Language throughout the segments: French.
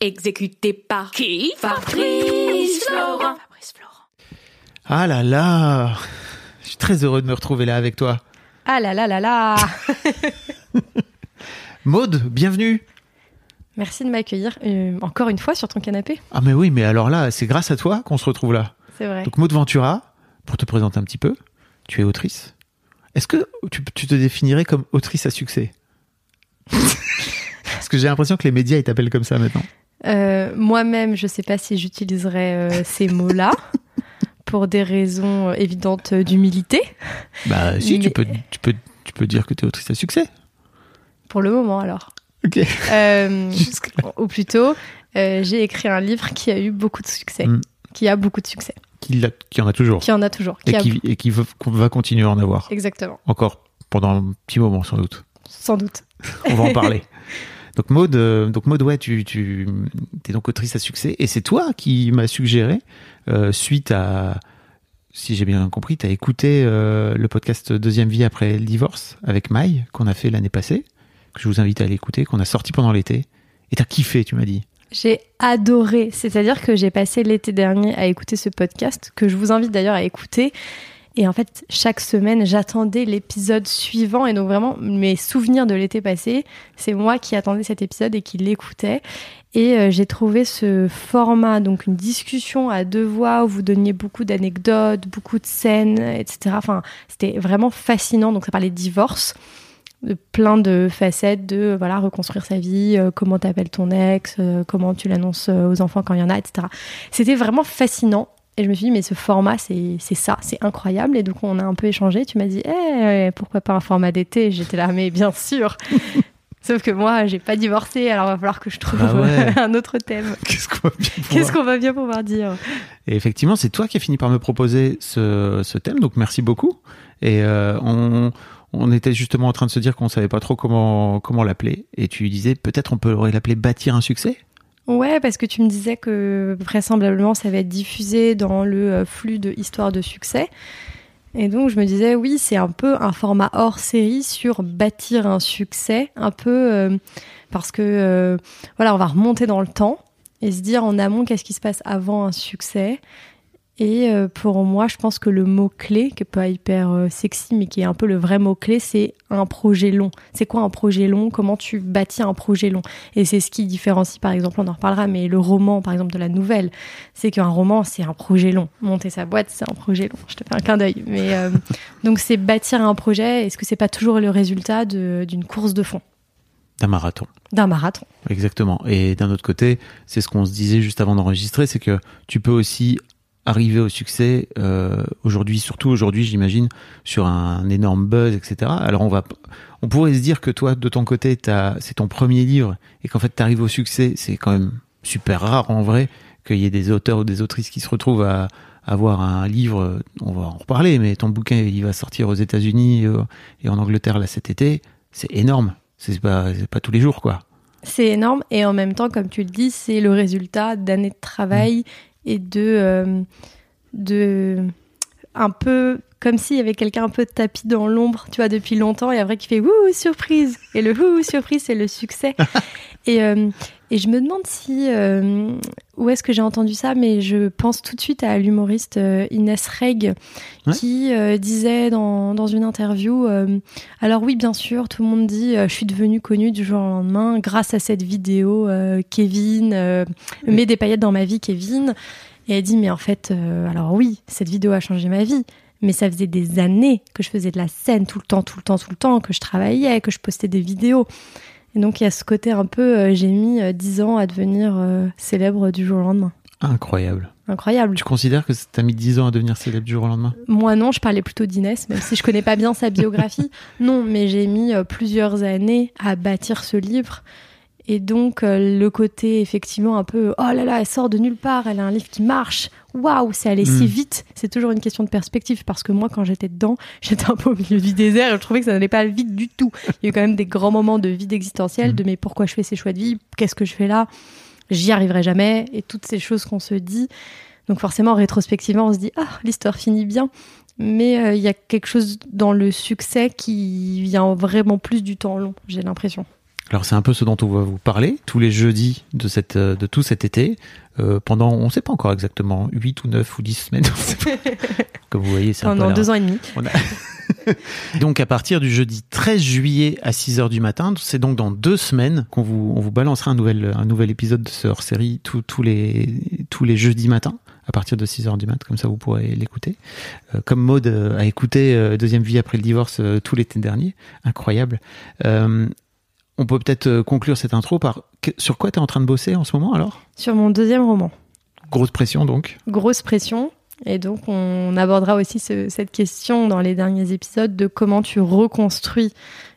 Exécuté par qui? Fabrice Florent. Fabrice Florent. Ah là là Je suis très heureux de me retrouver là avec toi. Ah là là là là Maude, bienvenue Merci de m'accueillir euh, encore une fois sur ton canapé. Ah mais oui, mais alors là, c'est grâce à toi qu'on se retrouve là. C'est vrai. Donc Maude Ventura, pour te présenter un petit peu, tu es autrice. Est-ce que tu, tu te définirais comme autrice à succès? Parce que j'ai l'impression que les médias ils t'appellent comme ça maintenant. Euh, Moi-même, je sais pas si j'utiliserais euh, ces mots-là pour des raisons euh, évidentes d'humilité. Bah si, tu peux, tu peux, tu peux dire que tu es autrice à succès. Pour le moment, alors. Ok. Euh, ou plutôt, euh, j'ai écrit un livre qui a eu beaucoup de succès. Mm. Qui a beaucoup de succès. Qui, en a toujours. Qui en a toujours. et Qui a- qui, et qui va, qu'on va continuer à en avoir. Exactement. Encore pendant un petit moment sans doute. Sans doute. On va en parler. Donc Maud, euh, donc ouais, tu, tu es donc autrice à succès et c'est toi qui m'as suggéré euh, suite à, si j'ai bien compris, tu as écouté euh, le podcast Deuxième vie après le divorce avec Maï qu'on a fait l'année passée, que je vous invite à aller écouter, qu'on a sorti pendant l'été et t'as kiffé, tu m'as dit. J'ai adoré. C'est-à-dire que j'ai passé l'été dernier à écouter ce podcast, que je vous invite d'ailleurs à écouter. Et en fait, chaque semaine, j'attendais l'épisode suivant. Et donc vraiment, mes souvenirs de l'été passé, c'est moi qui attendais cet épisode et qui l'écoutais. Et euh, j'ai trouvé ce format, donc une discussion à deux voix où vous donniez beaucoup d'anecdotes, beaucoup de scènes, etc. Enfin, c'était vraiment fascinant. Donc ça parlait de divorce de plein de facettes de voilà reconstruire sa vie, euh, comment t'appelles ton ex, euh, comment tu l'annonces aux enfants quand il y en a, etc. C'était vraiment fascinant. Et je me suis dit, mais ce format, c'est ça, c'est incroyable. Et donc, on a un peu échangé. Tu m'as dit, Eh, pourquoi pas un format d'été? J'étais là, mais bien sûr. Sauf que moi, j'ai pas divorcé, alors il va falloir que je trouve Ah ouais. un autre thème. Qu'est-ce qu'on va bien Qu'est-ce qu'on va bien pouvoir dire? Et effectivement, c'est toi qui as fini par me proposer ce, ce thème, donc merci beaucoup. Et euh, on, on était justement en train de se dire qu'on savait pas trop comment comment l'appeler, et tu disais peut-être on pourrait l'appeler bâtir un succès? Ouais, parce que tu me disais que vraisemblablement ça va être diffusé dans le euh, flux de Histoire de succès. Et donc je me disais, oui, c'est un peu un format hors série sur bâtir un succès, un peu euh, parce que euh, voilà, on va remonter dans le temps et se dire en amont qu'est-ce qui se passe avant un succès. Et euh, pour moi, je pense que le mot-clé, qui est pas hyper euh, sexy, mais qui est un peu le vrai mot-clé, c'est un projet long. C'est quoi un projet long? Comment tu bâtis un projet long? Et c'est ce qui différencie, par exemple, on en reparlera, mais le roman, par exemple, de la nouvelle, c'est qu'un roman, c'est un projet long. Monter sa boîte, c'est un projet long. Je te fais un clin d'œil. Mais euh, donc, c'est bâtir un projet. Est-ce que c'est pas toujours le résultat d'une course de fond, D'un marathon. d'un marathon Exactement. Et d'un autre côté, c'est ce qu'on se disait juste avant d'enregistrer, c'est que tu peux aussi arriver au succès euh, aujourd'hui, surtout aujourd'hui, j'imagine, sur un énorme buzz, etc. Alors on va, on pourrait se dire que toi, de ton côté, c'est ton premier livre et qu'en fait, tu arrives au succès. C'est quand même super rare en vrai qu'il y ait des auteurs ou des autrices qui se retrouvent à avoir un livre. On va en reparler, mais ton bouquin, il va sortir aux États-Unis euh, et en Angleterre là cet été. C'est énorme. C'est pas, pas tous les jours, quoi. C'est énorme et en même temps, comme tu le dis, c'est le résultat d'années de travail et de, euh, de un peu comme s'il y avait quelqu'un un peu tapis dans l'ombre, tu vois, depuis longtemps et après qui fait wouh surprise. Et le wouh surprise c'est le succès. Et euh, et je me demande si euh, où est-ce que j'ai entendu ça, mais je pense tout de suite à l'humoriste euh, Inès Reg Ouais. qui euh, disait dans, dans une interview alors oui, bien sûr, tout le monde dit je suis devenue connue du jour au lendemain grâce à cette vidéo. Kevin euh, met des paillettes dans ma vie, Kevin. Et elle dit mais en fait, alors oui, cette vidéo a changé ma vie. Mais ça faisait des années que je faisais de la scène tout le temps, tout le temps, tout le temps, que je travaillais, que je postais des vidéos. Et donc il y a ce côté un peu, euh, j'ai mis euh, 10 ans à devenir euh, célèbre du jour au lendemain. Incroyable. Incroyable. Tu considères que t'as mis 10 ans à devenir célèbre du jour au lendemain? Moi non, je parlais plutôt d'Inès, même si je connais pas bien sa biographie. Non, mais j'ai mis euh, plusieurs années à bâtir ce livre. Et donc, euh, le côté effectivement un peu oh là là, elle sort de nulle part, elle a un livre qui marche, waouh, c'est allé si Mm. vite. C'est toujours une question de perspective parce que moi, quand j'étais dedans, j'étais un peu au milieu du désert et je trouvais que ça n'allait pas vite du tout. Il y a eu quand même des grands moments de vide existentiel, Mm. de mais pourquoi je fais ces choix de vie, qu'est-ce que je fais là, j'y arriverai jamais, et toutes ces choses qu'on se dit. Donc, forcément, rétrospectivement, on se dit ah, l'histoire finit bien. Mais euh, il y a quelque chose dans le succès qui vient vraiment plus du temps long, j'ai l'impression. Alors c'est un peu ce dont on va vous parler tous les jeudis de, cette, euh, de tout cet été, euh, pendant, on ne sait pas encore exactement, 8 ou 9 ou 10 semaines. Comme vous voyez, c'est un Pendant deux ans et demi. On a- donc à partir du jeudi 13 juillet à 6h du matin, c'est donc dans deux semaines qu'on vous, on vous balancera un nouvel, un nouvel épisode de ce hors-série tous- tous les, tous les jeudis matins à partir de 6h du mat, comme ça vous pourrez l'écouter. Euh, comme Maud euh, a écouté euh, Deuxième vie après le divorce euh, tout l'été dernier, incroyable. On peut peut-être euh, conclure cette intro par sur quoi tu es en train de bosser en ce moment alors? Sur mon deuxième roman, Grosse pression donc. grosse pression. Et donc, on abordera aussi ce- cette question dans les derniers épisodes de comment tu reconstruis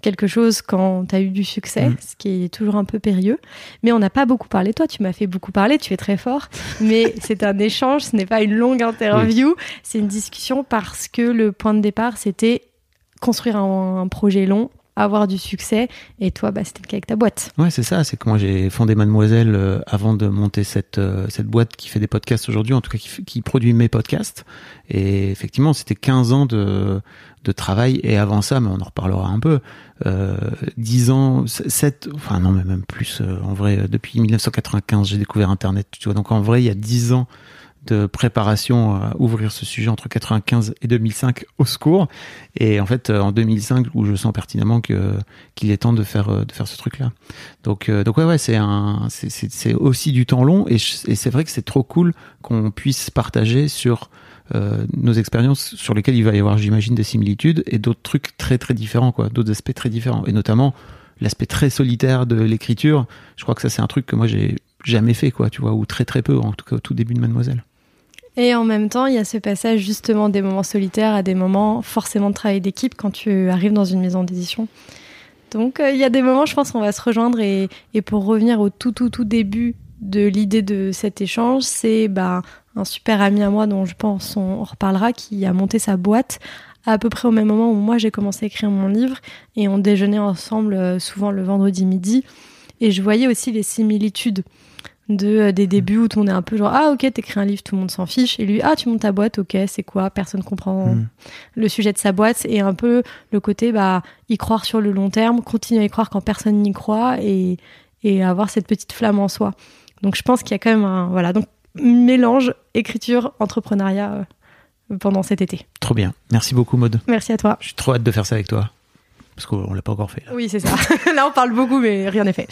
quelque chose quand tu as eu du succès, Mm. ce qui est toujours un peu périlleux. Mais on n'a pas beaucoup parlé. Toi, tu m'as fait beaucoup parler, tu es très fort. Mais c'est un échange, ce n'est pas une longue interview. C'est une discussion parce que le point de départ, c'était construire un, un projet long, avoir du succès. Et toi, bah, c'était le cas avec ta boîte. Ouais, c'est ça. C'est que moi j'ai fondé Mademoiselle euh, avant de monter cette euh, cette boîte qui fait des podcasts aujourd'hui, en tout cas qui, qui produit mes podcasts. Et effectivement, c'était 15 ans de de travail. Et avant ça, mais on en reparlera un peu. Euh, 10 ans, 7, enfin non, mais même plus. euh, en vrai, depuis 1995, j'ai découvert Internet. Tu vois, donc en vrai, il y a 10 ans de préparation à ouvrir ce sujet entre 95 et 2005 au secours. Et en fait euh, en 2005 où je sens pertinemment que qu'il est temps de faire euh, de faire ce truc là donc euh, donc ouais c'est un c'est aussi du temps long. Et, c'est vrai que c'est trop cool qu'on puisse partager sur euh, nos expériences sur lesquelles il va y avoir j'imagine des similitudes et d'autres trucs très très différents quoi. D'autres aspects très différents. Et notamment l'aspect très solitaire de l'écriture. Je crois que ça c'est un truc que moi j'ai jamais fait quoi tu vois ou très très peu en tout cas au tout début de Mademoiselle Et en même temps, il y a ce passage justement des moments solitaires à des moments forcément de travail d'équipe quand tu arrives dans une maison d'édition. Donc euh, il y a des moments, je pense qu'on va se rejoindre et, et pour revenir au tout tout tout début de l'idée de cet échange, c'est bah, un super ami à moi dont je pense on reparlera qui a monté sa boîte à peu près au même moment où moi j'ai commencé à écrire mon livre et on déjeunait ensemble euh, souvent le vendredi midi et je voyais aussi les similitudes de euh, des débuts où tout le monde est un peu genre ah ok t'écris un livre tout le monde s'en fiche et lui ah tu montes ta boîte ok c'est quoi personne comprend Mm. le sujet de sa boîte et un peu le côté bah y croire sur le long terme continuer à y croire quand personne n'y croit et et avoir cette petite flamme en soi. Donc je pense qu'il y a quand même un voilà donc mélange écriture entrepreneuriat euh, pendant cet été. Trop bien. Merci beaucoup Maud merci à toi. J'ai trop hâte de faire ça avec toi. Parce qu'on l'a pas encore fait là. oui c'est ça. Là on parle beaucoup mais rien n'est fait